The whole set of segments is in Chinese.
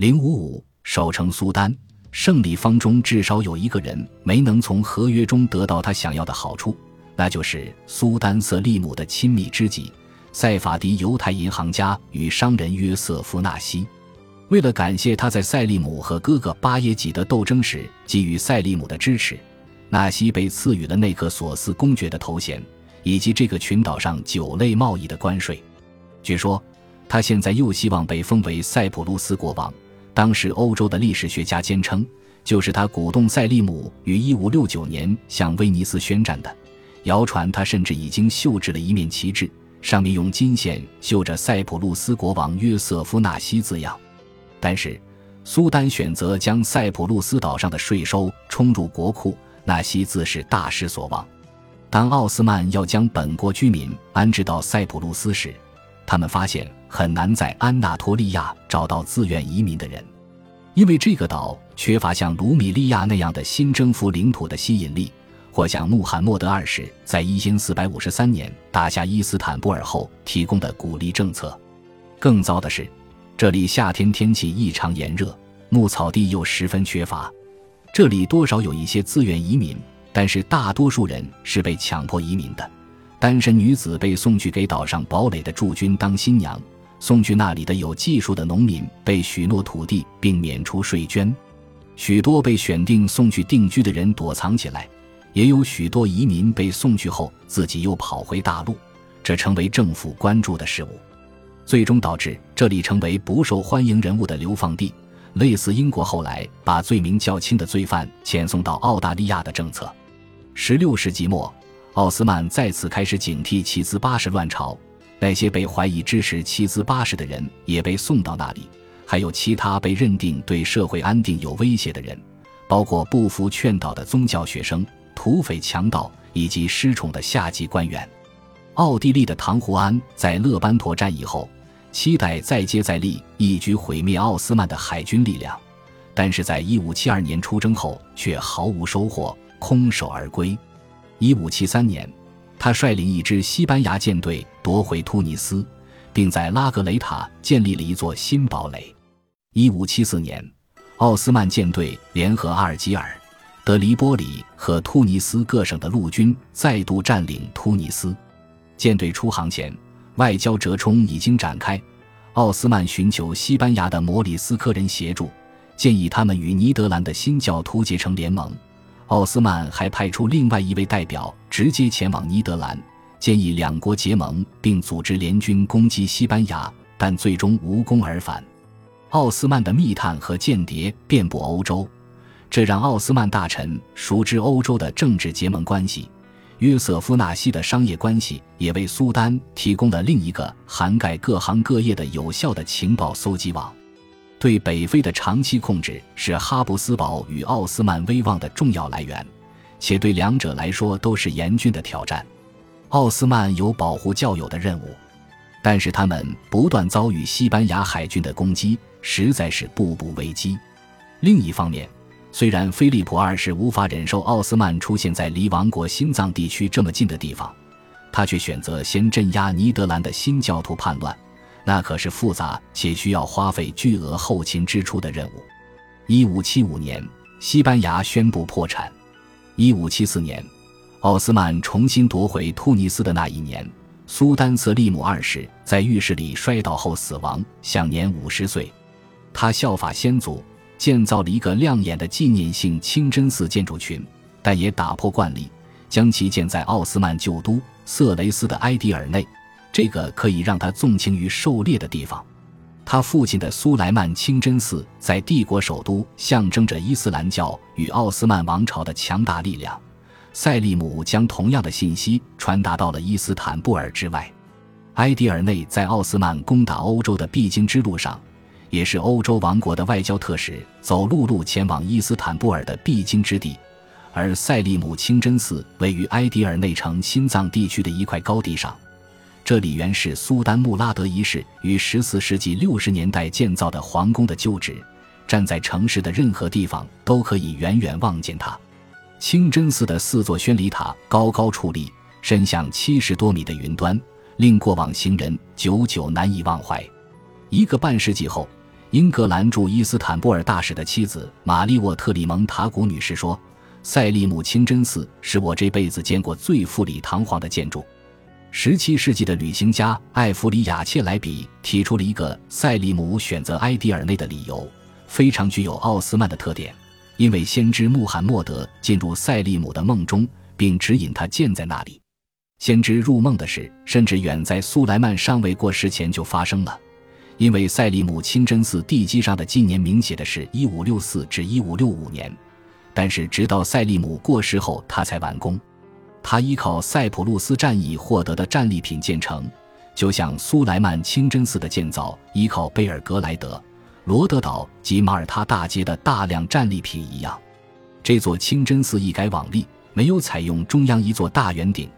零五五，守城苏丹，胜利方中至少有一个人没能从合约中得到他想要的好处，那就是苏丹瑟利姆的亲密知己塞法迪犹太银行家与商人约瑟夫纳西。为了感谢他在塞利姆和哥哥巴耶济德斗争时给予塞利姆的支持，纳西被赐予了内克索斯公爵的头衔。以及这个群岛上酒类贸易的关税，据说他现在又希望被封为塞浦路斯国王。当时欧洲的历史学家坚称，就是他鼓动塞利姆于1569年向威尼斯宣战的。谣传他甚至已经绣制了一面旗帜，上面用金线绣着“塞浦路斯国王约瑟夫纳西”字样。但是，苏丹选择将塞浦路斯岛上的税收充入国库，纳西自是大失所望。当奥斯曼要将本国居民安置到塞浦路斯时，他们发现很难在安纳托利亚找到自愿移民的人，因为这个岛缺乏像卢米利亚那样的新征服领土的吸引力，或像穆罕默德二世在一千四百五十三年打下伊斯坦布尔后提供的鼓励政策。更糟的是，这里夏天天气异常炎热，牧草地又十分缺乏，这里多少有一些自愿移民。但是大多数人是被强迫移民的，单身女子被送去给岛上堡垒的驻军当新娘，送去那里的有技术的农民被许诺土地并免除税捐，许多被选定送去定居的人躲藏起来，也有许多移民被送去后自己又跑回大陆，这成为政府关注的事物，最终导致这里成为不受欢迎人物的流放地，类似英国后来把罪名较轻的罪犯遣送到澳大利亚的政策。十六世纪末，奥斯曼再次开始警惕七兹八世乱朝。那些被怀疑支持七资八世的人也被送到那里，还有其他被认定对社会安定有威胁的人，包括不服劝导的宗教学生、土匪强盗以及失宠的下级官员。奥地利的唐胡安在勒班陀战役后，期待再接再厉，一举毁灭奥斯曼的海军力量，但是在一五七二年出征后却毫无收获。空手而归。一五七三年，他率领一支西班牙舰队夺回突尼斯，并在拉格雷塔建立了一座新堡垒。一五七四年，奥斯曼舰队联合阿尔及尔、德黎波里和突尼斯各省的陆军，再度占领突尼斯。舰队出航前，外交折冲已经展开。奥斯曼寻求西班牙的摩里斯科人协助，建议他们与尼德兰的新教徒结成联盟。奥斯曼还派出另外一位代表直接前往尼德兰，建议两国结盟并组织联军攻击西班牙，但最终无功而返。奥斯曼的密探和间谍遍布欧洲，这让奥斯曼大臣熟知欧洲的政治结盟关系。约瑟夫纳西的商业关系也为苏丹提供了另一个涵盖各行各业的有效的情报搜集网。对北非的长期控制是哈布斯堡与奥斯曼威望的重要来源，且对两者来说都是严峻的挑战。奥斯曼有保护教友的任务，但是他们不断遭遇西班牙海军的攻击，实在是步步危机。另一方面，虽然菲利普二世无法忍受奥斯曼出现在离王国心脏地区这么近的地方，他却选择先镇压尼德兰的新教徒叛乱。那可是复杂且需要花费巨额后勤支出的任务。一五七五年，西班牙宣布破产。一五七四年，奥斯曼重新夺回突尼斯的那一年，苏丹瑟利姆二世在浴室里摔倒后死亡，享年五十岁。他效法先祖，建造了一个亮眼的纪念性清真寺建筑群，但也打破惯例，将其建在奥斯曼旧都色雷斯的埃迪尔内。这个可以让他纵情于狩猎的地方，他父亲的苏莱曼清真寺在帝国首都，象征着伊斯兰教与奥斯曼王朝的强大力量。塞利姆将同样的信息传达到了伊斯坦布尔之外。埃迪尔内在奥斯曼攻打欧洲的必经之路上，也是欧洲王国的外交特使走陆路前往伊斯坦布尔的必经之地。而塞利姆清真寺位于埃迪尔内城心脏地区的一块高地上。这里原是苏丹穆拉德一世于十四世纪六十年代建造的皇宫的旧址，站在城市的任何地方都可以远远望见它。清真寺的四座宣礼塔高高矗立，伸向七十多米的云端，令过往行人久久难以忘怀。一个半世纪后，英格兰驻伊斯坦布尔大使的妻子玛丽沃特里蒙塔古女士说：“塞利姆清真寺是我这辈子见过最富丽堂皇的建筑。”十七世纪的旅行家艾弗里亚切莱比提出了一个塞利姆选择埃迪尔内的理由，非常具有奥斯曼的特点。因为先知穆罕默德进入赛利姆的梦中并指引他建在那里。先知入梦的事甚至远在苏莱曼尚未过世前就发生了。因为赛利姆清真寺地基上的纪年明写的是一五六四至一五六五年但是直到赛利姆过世后他才完工。他依靠塞浦路斯战役获得的战利品建成就像苏莱曼清真寺的建造依靠贝尔格莱德。罗德岛及马耳他大街的大量战利品一样，这座清真寺一改往例，没有采用中央一座大圆顶。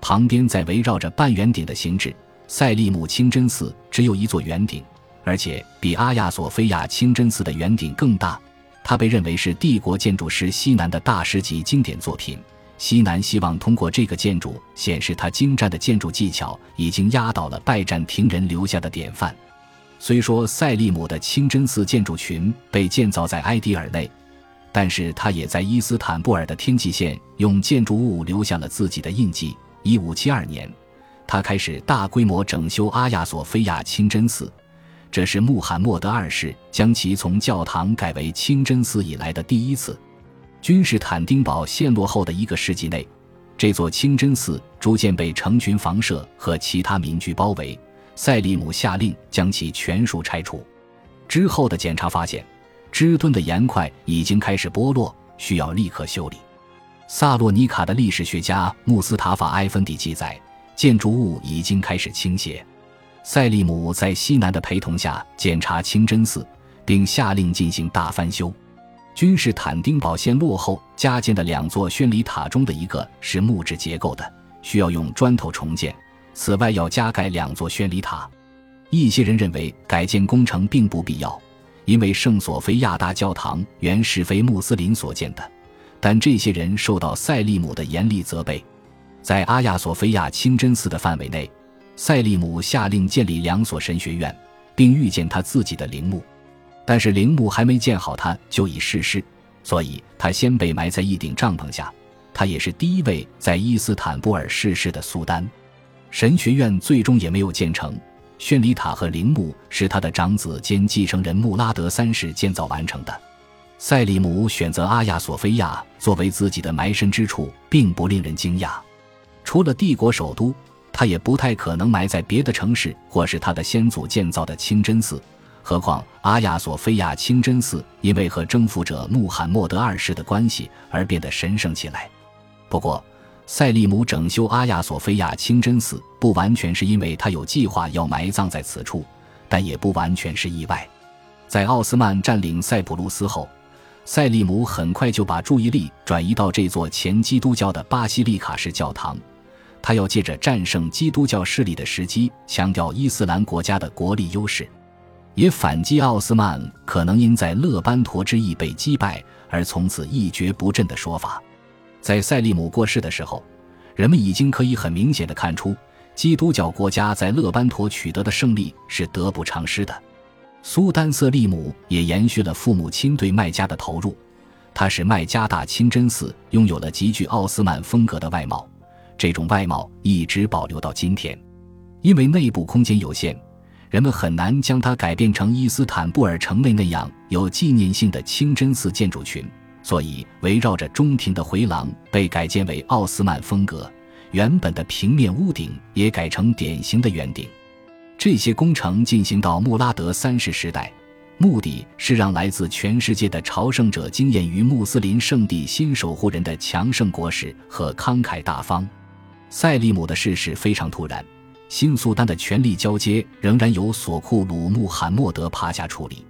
旁边在围绕着半圆顶的形制，塞利姆清真寺只有一座圆顶，而且比阿亚索菲亚清真寺的圆顶更大。它被认为是帝国建筑师西南的大师级经典作品。西南希望通过这个建筑显示他精湛的建筑技巧已经压倒了拜占庭人留下的典范。虽说塞利姆的清真寺建筑群被建造在埃迪尔内，但是他也在伊斯坦布尔的天际线用建筑物留下了自己的印记。1572年他开始大规模整修阿亚索菲亚清真寺，这是穆罕默德二世将其从教堂改为清真寺以来的第一次。君士坦丁堡陷落后的一个世纪内，这座清真寺逐渐被成群房舍和其他民居包围。塞利姆下令将其全数拆除，之后的检查发现，支墩的岩块已经开始剥落，需要立刻修理。萨洛尼卡的历史学家穆斯塔法埃芬迪记载，建筑物已经开始倾斜。塞利姆在西南的陪同下检查清真寺，并下令进行大翻修。君士坦丁堡陷落后，加建的两座宣礼塔中的一个是木质结构的，需要用砖头重建。此外要加盖两座宣礼塔。一些人认为改建工程并不必要，因为圣索菲亚大教堂原是非穆斯林所建的，但这些人受到塞利姆的严厉责备。在阿亚索菲亚清真寺的范围内，塞利姆下令建立两所神学院，并预见他自己的陵墓。但是陵墓还没建好，他就已逝世，所以他先被埋在一顶帐篷下。他也是第一位在伊斯坦布尔逝世的苏丹。神学院最终也没有建成。宣礼塔和陵墓是他的长子兼继承人穆拉德三世建造完成的。塞里姆选择阿亚索菲亚作为自己的埋身之处，并不令人惊讶。除了帝国首都，他也不太可能埋在别的城市或是他的先祖建造的清真寺。何况阿亚索菲亚清真寺因为和征服者穆罕默德二世的关系而变得神圣起来。不过，塞利姆整修阿亚索菲亚清真寺，不完全是因为他有计划要埋葬在此处，但也不完全是意外。在奥斯曼占领塞浦路斯后，塞利姆很快就把注意力转移到这座前基督教的巴西利卡式教堂。他要借着战胜基督教势力的时机，强调伊斯兰国家的国力优势，也反击奥斯曼可能因在勒班陀之役被击败而从此一蹶不振的说法。在塞利姆过世的时候，人们已经可以很明显的看出，基督教国家在勒班陀取得的胜利是得不偿失的。苏丹瑟利姆也延续了父母亲对麦加的投入。他使麦加大清真寺拥有了极具奥斯曼风格的外貌，这种外貌一直保留到今天。因为内部空间有限，人们很难将它改变成伊斯坦布尔城内那样有纪念性的清真寺建筑群。所以围绕着中庭的回廊被改建为奥斯曼风格，原本的平面屋顶也改成典型的圆顶。这些工程进行到穆拉德三世时代，目的是让来自全世界的朝圣者惊艳于穆斯林圣地新守护人的强盛国势和慷慨大方。塞利姆的逝世非常突然，新苏丹的权力交接仍然由索库鲁穆罕默德帕夏处理。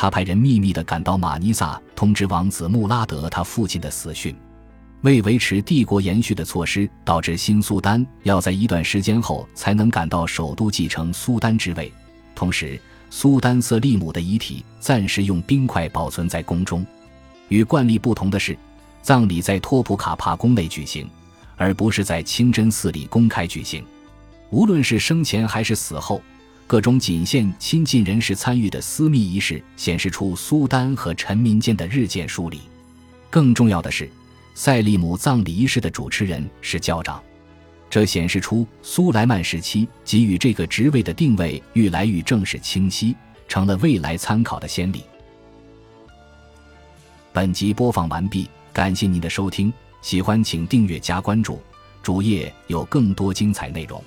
他派人秘密的赶到马尼萨通知王子穆拉德他父亲的死讯。为维持帝国延续的措施导致新苏丹要在一段时间后才能赶到首都继承苏丹之位。同时苏丹瑟利姆的遗体暂时用冰块保存在宫中。与惯例不同的是葬礼在托普卡帕宫内举行而不是在清真寺里公开举行。无论是生前还是死后各种仅限亲近人士参与的私密仪式，显示出苏丹和臣民间的日渐疏离。更重要的是，赛利姆葬礼仪式的主持人是教长，这显示出苏莱曼时期给予这个职位的定位愈来愈正式清晰，成了未来参考的先例。本集播放完毕，感谢您的收听，喜欢请订阅加关注，主页有更多精彩内容。